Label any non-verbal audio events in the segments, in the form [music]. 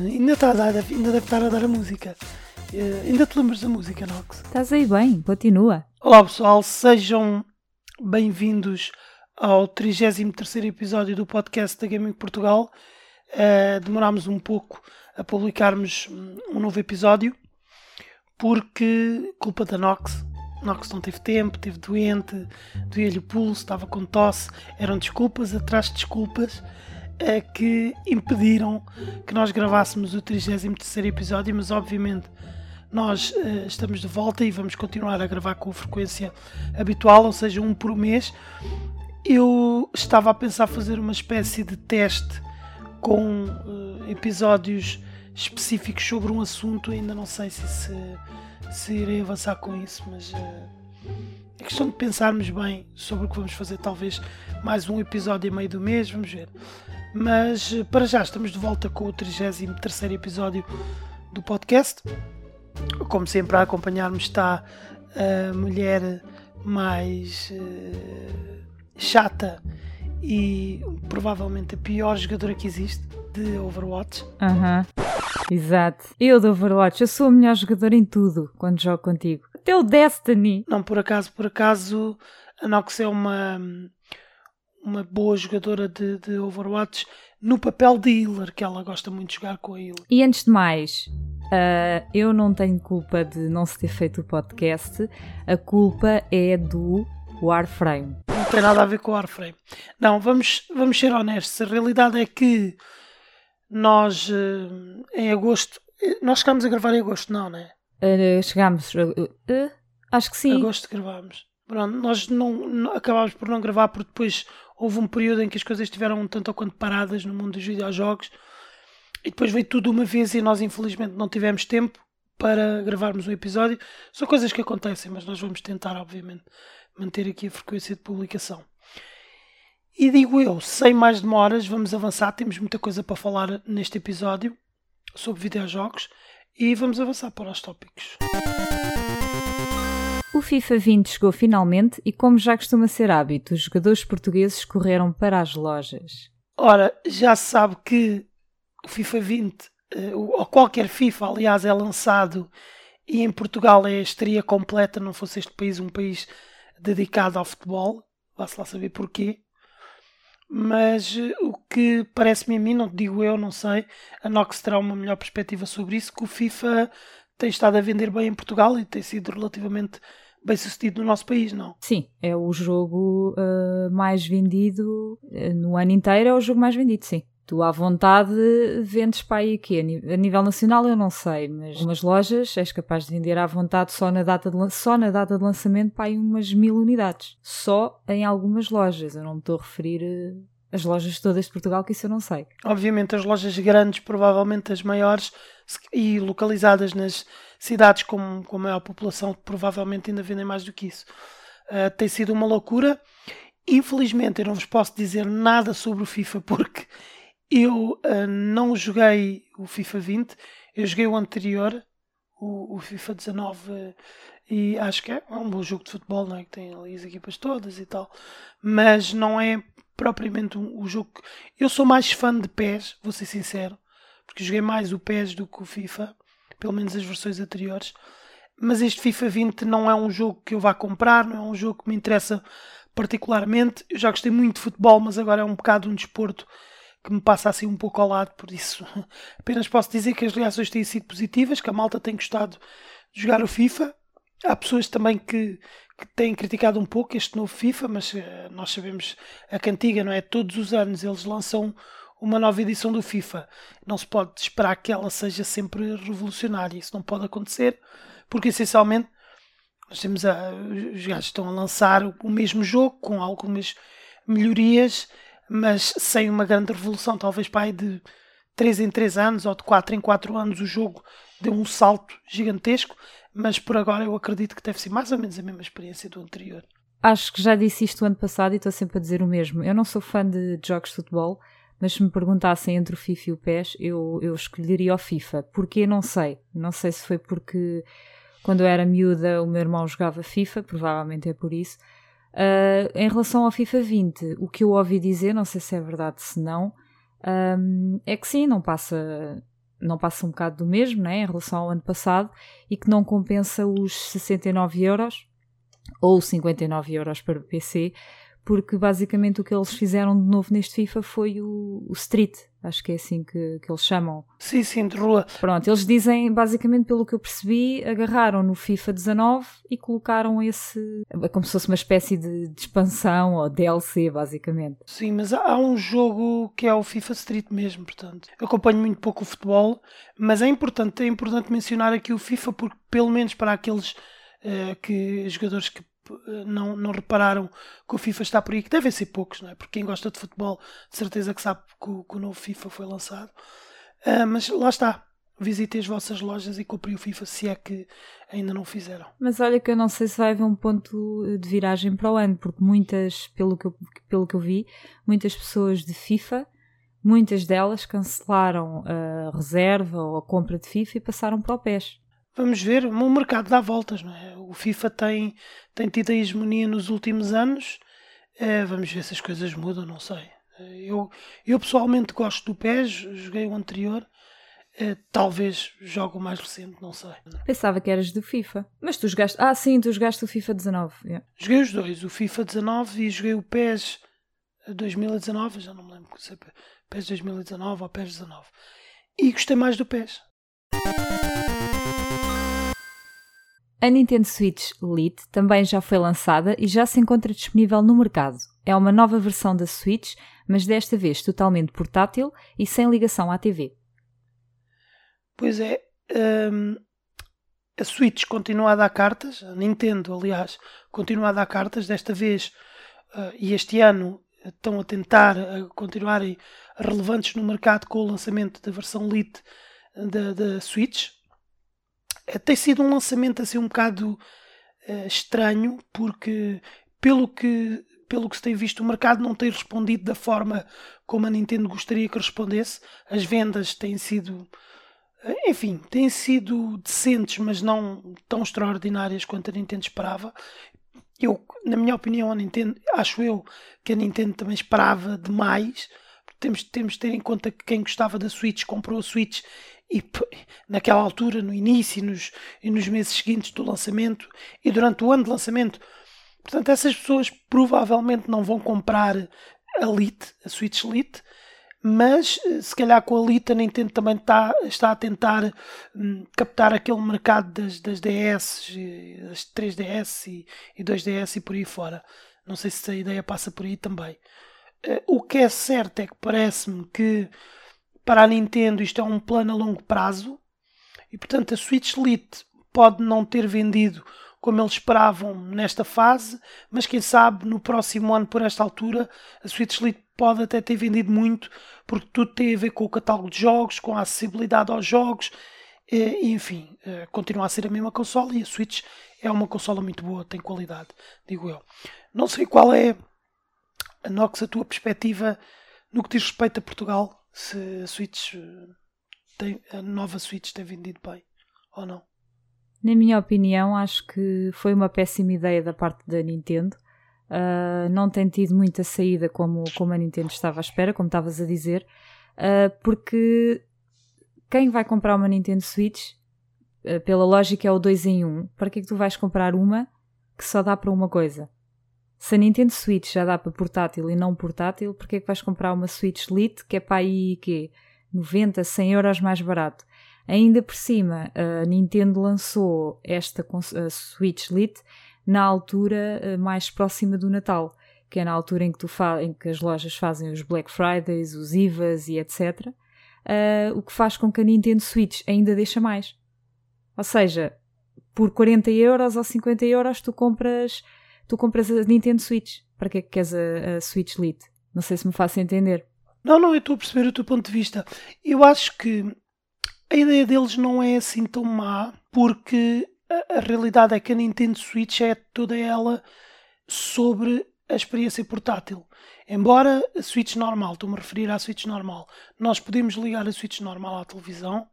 Ainda está a dar, ainda deve estar a dar a música. Uh, ainda te lembras da música, Nox? Estás aí bem, continua. Olá pessoal, sejam bem-vindos ao 33 episódio do podcast da Gaming Portugal. Uh, demorámos um pouco a publicarmos um novo episódio porque culpa da Nox. Nox não teve tempo, teve doente, doía-lhe o pulso, estava com tosse. Eram desculpas atrás de desculpas é que impediram que nós gravássemos o 33 episódio, mas obviamente nós uh, estamos de volta e vamos continuar a gravar com a frequência habitual, ou seja, um por mês. Eu estava a pensar fazer uma espécie de teste com uh, episódios específicos sobre um assunto, ainda não sei se, se, se irei avançar com isso, mas uh, é questão de pensarmos bem sobre o que vamos fazer, talvez mais um episódio em meio do mês, vamos ver. Mas para já estamos de volta com o 33 episódio do podcast. Como sempre, a acompanhar-me está a mulher mais uh, chata e provavelmente a pior jogadora que existe de Overwatch. Exato. Eu de Overwatch, eu sou a melhor jogadora em tudo quando jogo contigo. Até o Destiny. Não, por acaso, por acaso, a Nox é uma uma boa jogadora de, de Overwatch no papel de healer, que ela gosta muito de jogar com a healer. E antes de mais, uh, eu não tenho culpa de não se ter feito o podcast, a culpa é do Warframe. Não tem nada a ver com o Warframe. Não, vamos, vamos ser honestos, a realidade é que nós uh, em agosto, nós chegámos a gravar em agosto, não, não é? Uh, chegámos, acho que sim. Agosto gravámos. Pronto, nós não, não, acabámos por não gravar porque depois houve um período em que as coisas estiveram tanto ou quanto paradas no mundo dos videojogos e depois veio tudo uma vez e nós infelizmente não tivemos tempo para gravarmos um episódio. São coisas que acontecem, mas nós vamos tentar, obviamente, manter aqui a frequência de publicação. E digo eu, sem mais demoras, vamos avançar. Temos muita coisa para falar neste episódio sobre videojogos e vamos avançar para os tópicos. O FIFA 20 chegou finalmente e, como já costuma ser hábito, os jogadores portugueses correram para as lojas. Ora, já se sabe que o FIFA 20, eh, ou qualquer FIFA, aliás, é lançado e em Portugal é a estreia completa, não fosse este país um país dedicado ao futebol, vá-se lá saber porquê. Mas eh, o que parece-me a mim, não digo eu, não sei, a Nox terá uma melhor perspectiva sobre isso, que o FIFA tem estado a vender bem em Portugal e tem sido relativamente bem sucedido no nosso país, não? Sim, é o jogo uh, mais vendido uh, no ano inteiro, é o jogo mais vendido, sim. Tu à vontade vendes para aí aqui. A nível nacional eu não sei, mas umas lojas és capaz de vender à vontade só na data de, só na data de lançamento para aí umas mil unidades. Só em algumas lojas. Eu não me estou a referir uh, as lojas todas de Portugal, que isso eu não sei. Obviamente as lojas grandes, provavelmente as maiores e localizadas nas cidades com, com maior população, provavelmente ainda vendem mais do que isso. Uh, tem sido uma loucura. Infelizmente eu não vos posso dizer nada sobre o FIFA [laughs] porque eu uh, não joguei o FIFA 20, eu joguei o anterior, o, o FIFA 19, uh, e acho que é um bom jogo de futebol, não é? que tem ali as equipas todas e tal, mas não é propriamente o um, jogo. Eu sou mais fã de PES, vou ser sincero, porque joguei mais o PES do que o FIFA, pelo menos as versões anteriores. Mas este FIFA 20 não é um jogo que eu vá comprar, não é um jogo que me interessa particularmente. Eu já gostei muito de futebol, mas agora é um bocado um desporto que me passa assim um pouco ao lado, por isso [laughs] apenas posso dizer que as reações têm sido positivas, que a malta tem gostado de jogar o FIFA. Há pessoas também que, que têm criticado um pouco este novo FIFA, mas uh, nós sabemos a cantiga, não é? Todos os anos eles lançam uma nova edição do FIFA. Não se pode esperar que ela seja sempre revolucionária. Isso não pode acontecer, porque essencialmente nós temos a, os gajos estão a lançar o mesmo jogo com algumas melhorias, mas sem uma grande revolução. Talvez pai de 3 em 3 anos ou de 4 em 4 anos o jogo deu um salto gigantesco mas por agora eu acredito que deve ser mais ou menos a mesma experiência do anterior. Acho que já disse isto ano passado e estou sempre a dizer o mesmo. Eu não sou fã de jogos de futebol, mas se me perguntassem entre o FIFA e o PES, eu, eu escolheria o FIFA. Porquê? Não sei. Não sei se foi porque quando eu era miúda o meu irmão jogava FIFA, provavelmente é por isso. Uh, em relação ao FIFA 20, o que eu ouvi dizer, não sei se é verdade, se não, um, é que sim, não passa, não passa um bocado do mesmo né, em relação ao ano passado e que não compensa os 69 euros ou 59 euros para o PC, porque basicamente o que eles fizeram de novo neste FIFA foi o, o Street, acho que é assim que, que eles chamam. Sim, sim, de rua. Pronto, eles dizem, basicamente, pelo que eu percebi, agarraram no FIFA 19 e colocaram esse. É como se fosse uma espécie de, de expansão ou DLC, basicamente. Sim, mas há um jogo que é o FIFA Street mesmo, portanto. Eu acompanho muito pouco o futebol, mas é importante, é importante mencionar aqui o FIFA, porque pelo menos para aqueles uh, que, jogadores que não, não repararam que o FIFA está por aí, que devem ser poucos, não é? Porque quem gosta de futebol, de certeza que sabe que o, que o novo FIFA foi lançado. Uh, mas lá está. Visitei as vossas lojas e comprei o FIFA se é que ainda não fizeram. Mas olha que eu não sei se vai haver um ponto de viragem para o ano, porque muitas, pelo que eu, pelo que eu vi, muitas pessoas de FIFA, muitas delas cancelaram a reserva ou a compra de FIFA e passaram para o PES. Vamos ver, o mercado dá voltas, não é? O FIFA tem, tem tido a hegemonia nos últimos anos. É, vamos ver se as coisas mudam, não sei. Eu, eu pessoalmente gosto do PES, joguei o anterior. É, talvez jogo o mais recente, não sei. Pensava que eras do FIFA. Mas tu jogaste. Ah, sim, tu jogaste o FIFA 19. Yeah. Joguei os dois, o FIFA 19 e joguei o PES 2019, já não me lembro se é PES 2019 ou PES 19. E gostei mais do PES. A Nintendo Switch Lite também já foi lançada e já se encontra disponível no mercado. É uma nova versão da Switch, mas desta vez totalmente portátil e sem ligação à TV. Pois é, um, a Switch continua a dar cartas, a Nintendo, aliás, continua a dar cartas. Desta vez uh, e este ano estão a tentar a continuarem relevantes no mercado com o lançamento da versão Lite da, da Switch tem sido um lançamento assim um bocado uh, estranho, porque pelo que, pelo que se tem visto, o mercado não tem respondido da forma como a Nintendo gostaria que respondesse. As vendas têm sido, uh, enfim, têm sido decentes, mas não tão extraordinárias quanto a Nintendo esperava. Eu, na minha opinião, a Nintendo, acho eu que a Nintendo também esperava demais. Temos, temos de ter em conta que quem gostava da Switch comprou a Switch e naquela altura, no início nos, e nos meses seguintes do lançamento e durante o ano de lançamento. Portanto, essas pessoas provavelmente não vão comprar a Lite, a Switch Lite, mas eh, se calhar com a Lite a Nintendo também está, está a tentar hum, captar aquele mercado das, das DS, das 3DS e, e 2DS e por aí fora. Não sei se a ideia passa por aí também. Uh, o que é certo é que parece-me que para a Nintendo isto é um plano a longo prazo e portanto a Switch Lite pode não ter vendido como eles esperavam nesta fase, mas quem sabe no próximo ano por esta altura a Switch Lite pode até ter vendido muito porque tudo tem a ver com o catálogo de jogos, com a acessibilidade aos jogos e, enfim, eh, continua a ser a mesma consola e a Switch é uma consola muito boa, tem qualidade, digo eu. Não sei qual é, Nox, a tua perspectiva no que diz respeito a Portugal se a Switch tem, a nova Switch tem vendido bem ou não. Na minha opinião, acho que foi uma péssima ideia da parte da Nintendo. Uh, não tem tido muita saída como, como a Nintendo estava à espera, como estavas a dizer, uh, porque quem vai comprar uma Nintendo Switch, uh, pela lógica, é o 2 em 1. Um. Para que é que tu vais comprar uma que só dá para uma coisa? Se a Nintendo Switch já dá para portátil e não portátil, porque é que vais comprar uma Switch Lite que é para aí que 90, 100 euros mais barato? Ainda por cima, a Nintendo lançou esta Switch Lite na altura eh, mais próxima do Natal, que é na altura em que, tu em que as lojas fazem os Black Fridays, os IVAs e etc. Uh, eh, o que faz com que a Nintendo Switch ainda deixa mais. Ou seja, por 40 euros ou 50 euros tu compras tu compras a Nintendo Switch. Para que é que queres a, a Switch Lite? Não sei se me faço entender. Não, não, eu estou a perceber o teu ponto de vista. Eu acho que a ideia deles não é assim tão má, porque a, a realidade é que a Nintendo Switch é toda ela sobre a experiência portátil. Embora a Switch normal, estou-me a referir à Switch normal, nós podemos ligar a Switch normal à televisão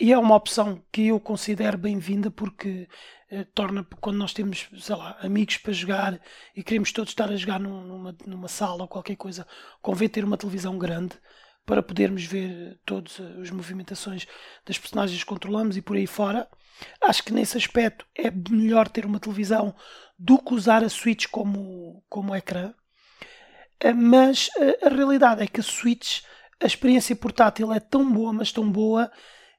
e é uma opção que eu considero bem-vinda porque eh, torna, quando nós temos, sei lá, amigos para jogar e queremos todos estar a jogar num, numa, numa sala ou qualquer coisa, convém ter uma televisão grande para podermos ver todas as movimentações das personagens que controlamos e por aí fora. Acho que nesse aspecto é melhor ter uma televisão do que usar a Switch como, como ecrã. Eh, mas eh, a realidade é que a Switch, a experiência portátil é tão boa, mas tão boa,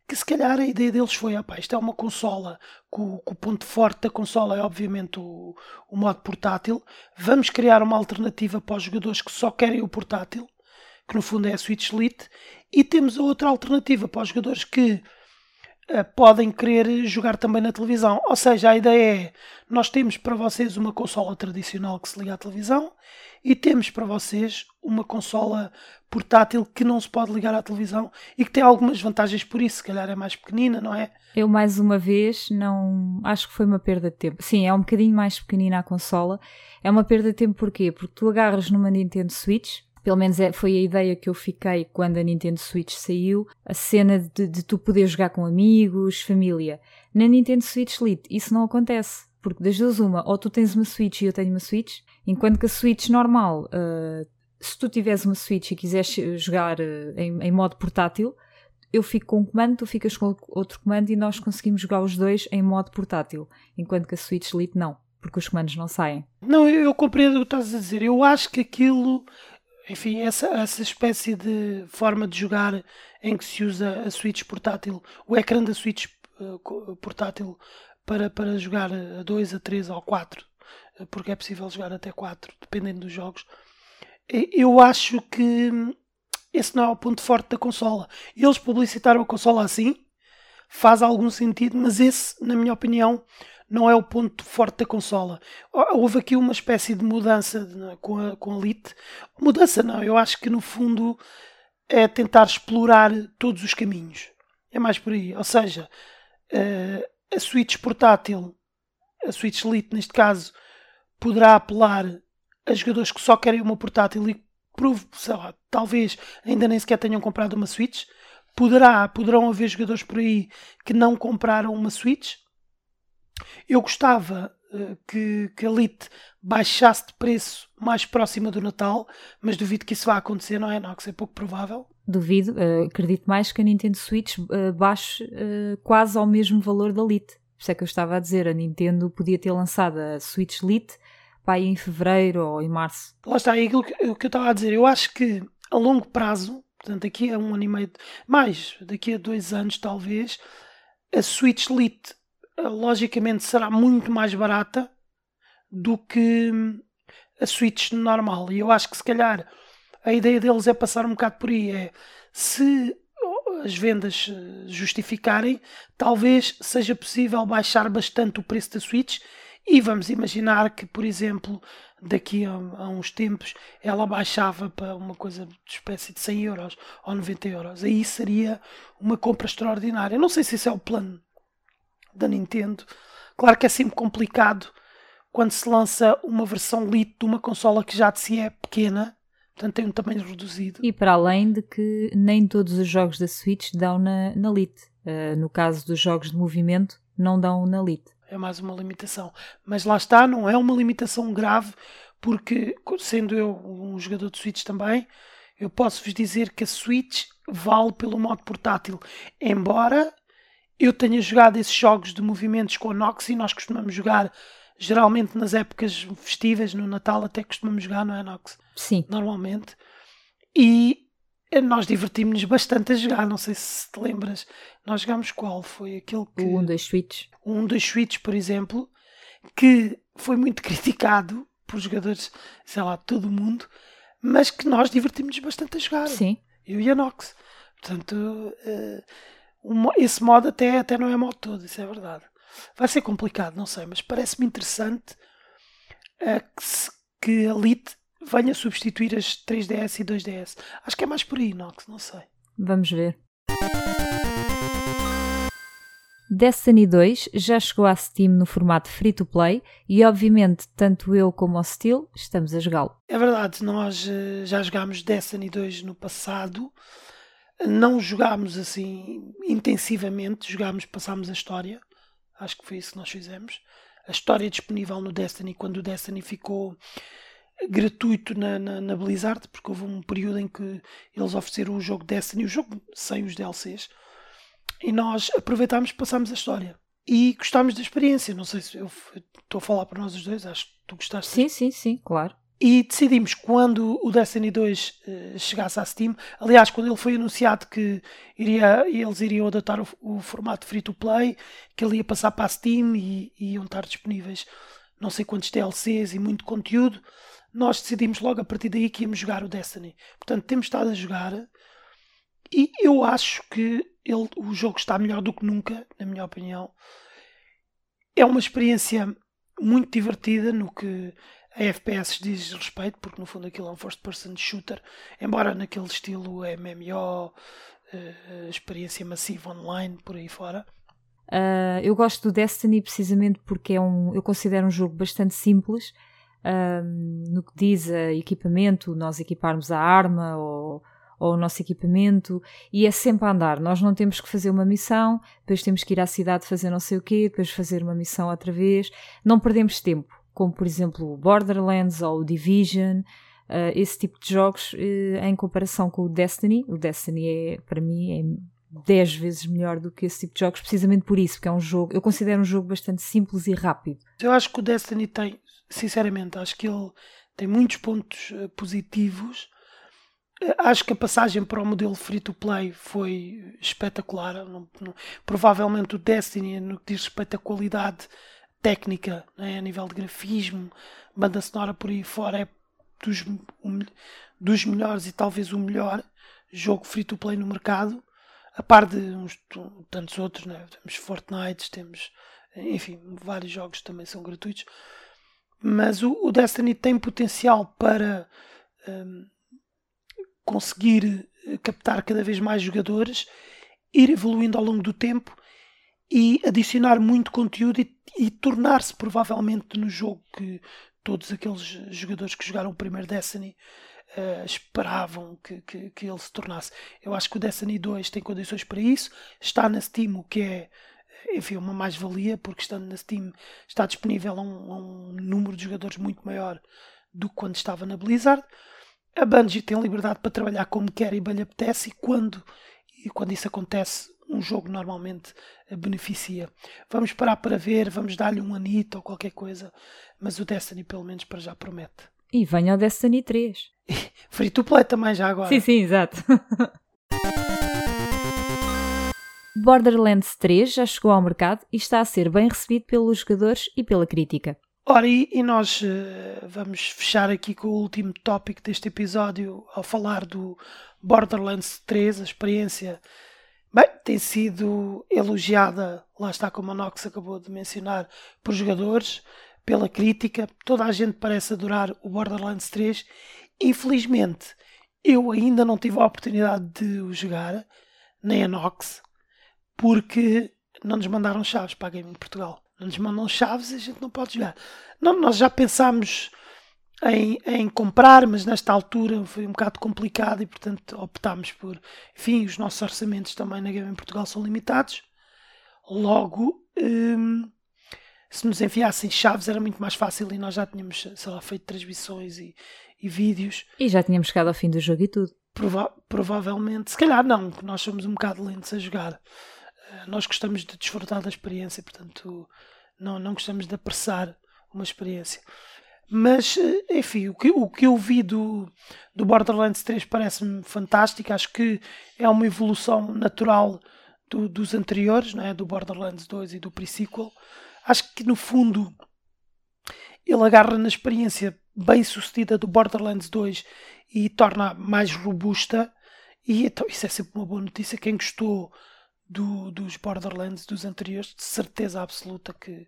que se calhar a ideia deles foi, opa, isto é uma consola, que o, o ponto forte da consola é obviamente o, o modo portátil, vamos criar uma alternativa para os jogadores que só querem o portátil, que no fundo é a Switch Lite, e temos a outra alternativa para os jogadores que podem querer jogar também na televisão. Ou seja, a ideia é: nós temos para vocês uma consola tradicional que se liga à televisão e temos para vocês uma consola portátil que não se pode ligar à televisão e que tem algumas vantagens por isso, se calhar é mais pequenina, não é? Eu mais uma vez não acho que foi uma perda de tempo. Sim, é um bocadinho mais pequenina a consola. É uma perda de tempo porquê? Porque tu agarras numa Nintendo Switch, pelo menos é, foi a ideia que eu fiquei quando a Nintendo Switch saiu, a cena de, de tu poder jogar com amigos, família. Na Nintendo Switch Lite isso não acontece, porque das duas uma, ou tu tens uma Switch e eu tenho uma Switch, enquanto que a Switch normal, uh, se tu tiveres uma Switch e quiseres jogar uh, em, em modo portátil, eu fico com um comando, tu ficas com outro comando e nós conseguimos jogar os dois em modo portátil, enquanto que a Switch Lite não, porque os comandos não saem. Não, eu, eu compreendo o que estás a dizer. Eu acho que aquilo enfim, essa, essa espécie de forma de jogar em que se usa a Switch portátil, o ecrã da Switch uh, portátil para, para jogar a 2, a 3 ou 4, uh, porque é possível jogar até 4, dependendo dos jogos. Eu acho que esse não é o ponto forte da consola. Eles publicitaram a consola assim, faz algum sentido, mas esse, na minha opinião, não é o ponto forte da consola. Houve aqui uma espécie de mudança com a, com a Lite. Mudança não, eu acho que no fundo é tentar explorar todos os caminhos. É mais por aí. Ou seja, eh, a Switch portátil, a Switch Lite neste caso, poderá apelar a jogadores que só querem uma portátil e sei lá, talvez ainda nem sequer tenham comprado uma Switch. Poderá, poderão haver jogadores por aí que não compraram uma Switch eu gostava uh, que, que a Lite baixasse de preço mais próxima do Natal, mas duvido que isso vá acontecer, não é, Nox? É pouco provável. Duvido, uh, acredito mais que a Nintendo Switch uh, baixe quase ao mesmo valor da Lite. Por isso é que eu estava a dizer, a Nintendo podia ter lançado a Switch Lite para em fevereiro ou em março. Lá está, é aquilo que, que eu estava a dizer. Eu acho que a longo prazo, portanto, daqui a um ano e meio, mais, daqui a dois anos talvez, a Switch Lite logicamente será muito mais barata do que a Switch normal. E eu acho que se calhar a ideia deles é passar um bocado por aí. É se as vendas justificarem, talvez seja possível baixar bastante o preço da Switch. E vamos imaginar que, por exemplo, daqui a, a uns tempos ela baixava para uma coisa de espécie de 100 euros ou 90 euros. Aí seria uma compra extraordinária. Não sei se esse é o plano da Nintendo. Claro que é sempre complicado quando se lança uma versão Lite de uma consola que já de si é pequena, portanto tem um tamanho reduzido. E para além de que nem todos os jogos da Switch dão na, na Lite. Uh, no caso dos jogos de movimento, não dão na Lite. É mais uma limitação. Mas lá está, não é uma limitação grave, porque sendo eu um jogador de Switch também, eu posso vos dizer que a Switch vale pelo modo portátil. Embora eu tenho jogado esses jogos de movimentos com a Nox e nós costumamos jogar geralmente nas épocas festivas, no Natal até costumamos jogar, não é Nox? Sim. Normalmente. E nós divertimos-nos bastante a jogar, não sei se te lembras. Nós jogámos qual? Foi aquele que... O 1 das Switch. O 1 das Switch, por exemplo, que foi muito [laughs] criticado por jogadores, sei lá, de todo o mundo, mas que nós divertimos-nos bastante a jogar. Sim. Eu e a Nox. Portanto... Uh, esse modo até, até não é modo todo, isso é verdade. Vai ser complicado, não sei, mas parece-me interessante uh, que, se, que a Lite venha substituir as 3DS e 2DS. Acho que é mais por aí, Nox, não sei. Vamos ver. Destiny 2 já chegou à Steam no formato free to play e, obviamente, tanto eu como o Steel estamos a jogá-lo. É verdade, nós uh, já jogámos Destiny 2 no passado Não jogámos assim intensivamente, jogámos, passámos a história. Acho que foi isso que nós fizemos. A história disponível no Destiny quando o Destiny ficou gratuito na, na, na, Blizzard, porque houve um período em que eles ofereceram o jogo Destiny, o jogo sem os DLCs, e nós aproveitámos e passámos a história. E gostámos da experiência. Não sei se eu estou a falar para nós os dois, acho que tu gostaste. Sim, sim, sim, claro. E decidimos quando o Destiny 2 uh, eh, chegasse à Steam, aliás, quando ele foi anunciado que iria, eles iriam adotar o, o formato free to play, que ele ia passar para a Steam e, e iam estar disponíveis não sei quantos DLCs e muito conteúdo, nós decidimos logo a partir daí que íamos jogar o Destiny. Portanto, temos estado a jogar e eu acho que ele, o jogo está melhor do que nunca, na minha opinião. É uma experiência muito divertida no que a FPS diz respeito, porque no fundo aquilo é um first person shooter, embora naquele estilo MMO, uh, eh, experiência massiva online, por aí fora. Uh, eu gosto do Destiny precisamente porque é um, eu considero um jogo bastante simples um, no que diz a equipamento, nós equiparmos a arma ou, ou o nosso equipamento e é sempre a andar. Nós não temos que fazer uma missão, depois temos que ir à cidade fazer não sei o quê, depois fazer uma missão outra vez. Não perdemos tempo, como por exemplo o Borderlands ou o Division. Uh, esse tipo de jogos uh, em comparação com o Destiny. O Destiny é, para mim, é 10 vezes melhor do que esse tipo de jogos, precisamente por isso, porque é um jogo, eu considero um jogo bastante simples e rápido. Eu acho que o Destiny tem, sinceramente, acho que ele tem muitos pontos uh, positivos. Acho que a passagem para o modelo free to play foi espetacular. Não, não, provavelmente o Destiny, no que diz respeito à qualidade técnica, né, a nível de grafismo, banda sonora por aí fora, é dos, um, dos melhores e talvez o melhor jogo free to play no mercado. A par de uns tantos outros, né? temos Fortnite, temos enfim, vários jogos também são gratuitos. Mas o, o Destiny tem potencial para um, conseguir eh, captar cada vez mais jogadores, ir evoluindo ao longo do tempo e adicionar muito conteúdo e, e tornar-se provavelmente no jogo que todos aqueles jogadores que jogaram o primeiro Destiny uh, esperavam que, que, que, ele se tornasse. Eu acho que o Destiny 2 tem condições para isso, está na Steam, o que é enfim, uma mais-valia, porque estando na Steam está disponível a um, a um, número de jogadores muito maior do que quando estava na Blizzard. A Bungie tem liberdade para trabalhar como quer e bem lhe apetece, e quando, e quando isso acontece, um jogo normalmente beneficia. Vamos parar para ver, vamos dar-lhe um anito ou qualquer coisa, mas o Destiny pelo menos para já promete. E venha o Destiny 3. [laughs] Free to play também já agora. Sim, sim, exato. [laughs] Borderlands 3 já chegou ao mercado e está a ser bem recebido pelos jogadores e pela crítica. Ora, e, e nós uh, vamos fechar aqui com o último tópico deste episódio ao falar do Borderlands 3, a experiência. Bem, tem sido elogiada, lá está como a Nox acabou de mencionar, por jogadores, pela crítica. Toda a gente parece adorar o Borderlands 3. Infelizmente, eu ainda não tive a oportunidade de o jogar, nem a Nox porque não nos mandaram chaves para a Gaming Portugal. Não nos mandam chaves e a gente não pode jogar. Não, nós já pensámos em, em, comprar, mas nesta altura foi um bocado complicado e, portanto, optámos por. Enfim, os nossos orçamentos também na Gaming Portugal são limitados. Logo, hum, se nos enviassem chaves era muito mais fácil e nós já tínhamos, sei lá, feito transmissões e, e vídeos. E já tínhamos chegado ao fim do jogo e tudo. Prova provavelmente, se calhar não, nós somos um bocado lentos a jogar. Eh, nós gostamos de desfrutar da experiência, portanto, não, não gostamos de apressar uma experiência. Mas, eh, enfim, o que, o que eu vi do, do Borderlands 3 parece-me fantástico. Acho que é uma evolução natural do, dos anteriores, não é? do Borderlands 2 e do pre-sequel. Acho que, no fundo, ele agarra na experiência bem sucedida do Borderlands 2 e torna mais robusta. E então, isso é sempre uma boa notícia. Quem gostou do, dos Borderlands dos anteriores, de certeza absoluta que,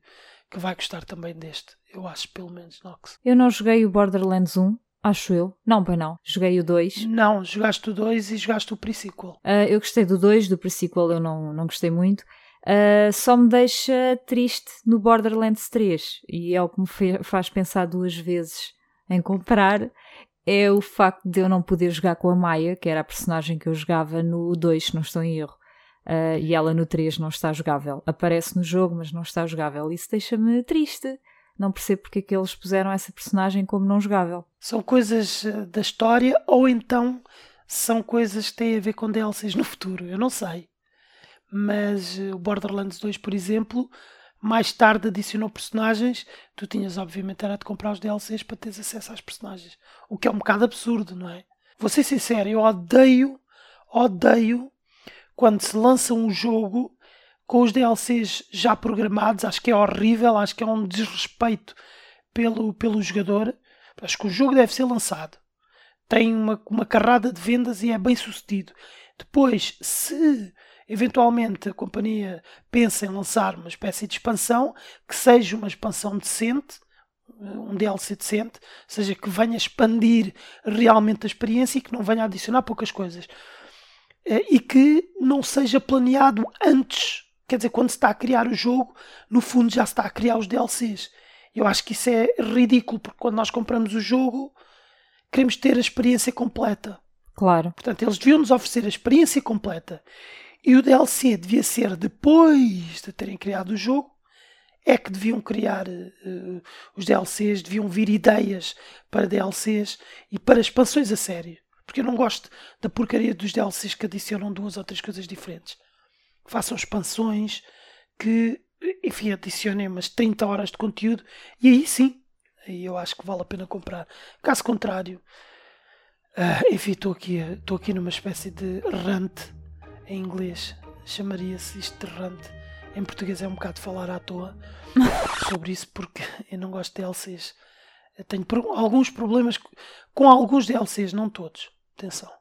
que vai gostar também deste. Eu acho, pelo menos, Nox. Eu não joguei o Borderlands 1, acho eu. Não, pois não. Joguei o 2. Não, jogaste o 2 e jogaste o pre-sequel. Uh, eu gostei do 2, do pre-sequel eu não, não gostei muito. Uh, só me deixa triste no Borderlands 3 e é o que me faz pensar duas vezes em comprar é o facto de eu não poder jogar com a Maia, que era a personagem que eu jogava no 2, se não estou em erro. Uh, e ela no 3 não está jogável. Aparece no jogo, mas não está jogável. Isso deixa-me triste. Não percebo porque é que eles puseram essa personagem como não jogável. São coisas ah, da história ou então são coisas que têm a ver com DLCs no futuro. Eu não sei. Mas ah, o Borderlands 2, por exemplo, mais tarde adicionou personagens. Tu tinhas, obviamente, era de comprar os DLCs para teres acesso às personagens. O que é um bocado absurdo, não é? Vou ser sincero, eu odeio, odeio quando se lança um jogo com os DLCs já programados. Acho que é horrível, acho que é um desrespeito pelo, pelo jogador. Acho que o jogo deve ser lançado. Tem uma, uma carrada de vendas e é bem sucedido. Depois, se eventualmente a companhia pensa em lançar uma espécie de expansão que seja uma expansão decente, um DLC decente, seja que venha expandir realmente a experiência e que não venha adicionar poucas coisas. Eh, e que não seja planeado antes. Quer dizer, quando se está a criar o jogo, no fundo já se está a criar os DLCs. Eu acho que isso é ridículo, porque quando nós compramos o jogo, queremos ter a experiência completa. Claro. Portanto, eles deviam nos oferecer a experiência completa. E o DLC devia ser depois de terem criado o jogo, é que deviam criar uh, os DLCs, deviam vir ideias para DLCs e para expansões a sério. Porque eu não gosto da porcaria dos DLCs que adicionam duas ou três coisas diferentes. Façam expansões que, enfim, adicionem umas 30 horas de conteúdo e aí sim, aí eu acho que vale a pena comprar. Caso contrário, uh, enfim, estou aqui, aqui numa espécie de rant em inglês chamaria-se isto de rant. Em português é um bocado falar à toa [laughs] sobre isso porque eu não gosto de DLCs. Eu tenho alguns problemas com alguns DLCs, não todos. Atenção.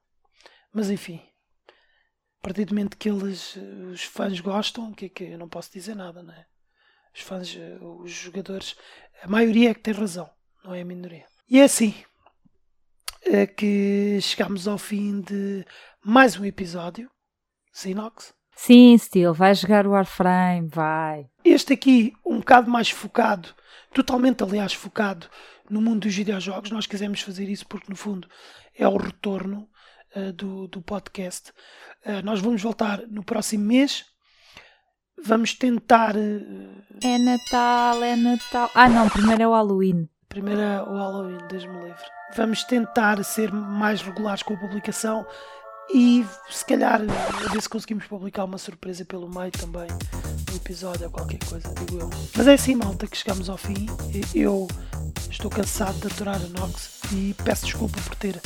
Mas enfim, a partir do momento que eles, os fãs gostam, que, que eu não posso dizer nada, não é? Os fãs, os jogadores, a maioria é que tem razão, não é a minoria. E é assim é que chegamos ao fim de mais um episódio Sinox? Sim, Steel, vai jogar o Warframe, vai. Este aqui, um bocado mais focado, totalmente, aliás, focado no mundo dos videojogos. Nós quisemos fazer isso porque, no fundo, é o retorno uh, do, do podcast. Uh, nós vamos voltar no próximo mês. Vamos tentar. Uh... É Natal, é Natal. Ah, não, primeiro é o Halloween. Primeiro é o Halloween, Deus-me livre. Vamos tentar ser mais regulares com a publicação e se calhar a ver se conseguimos publicar uma surpresa pelo meio também no episódio ou qualquer coisa, digo eu. Mas é assim, malta, que chegamos ao fim. Eu estou cansado de aturar a Nox e peço desculpa por ter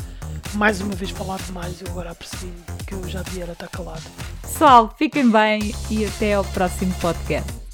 mais uma vez falado demais. Eu agora percebi que eu já devia estar calado. Pessoal, fiquem bem e até ao próximo podcast.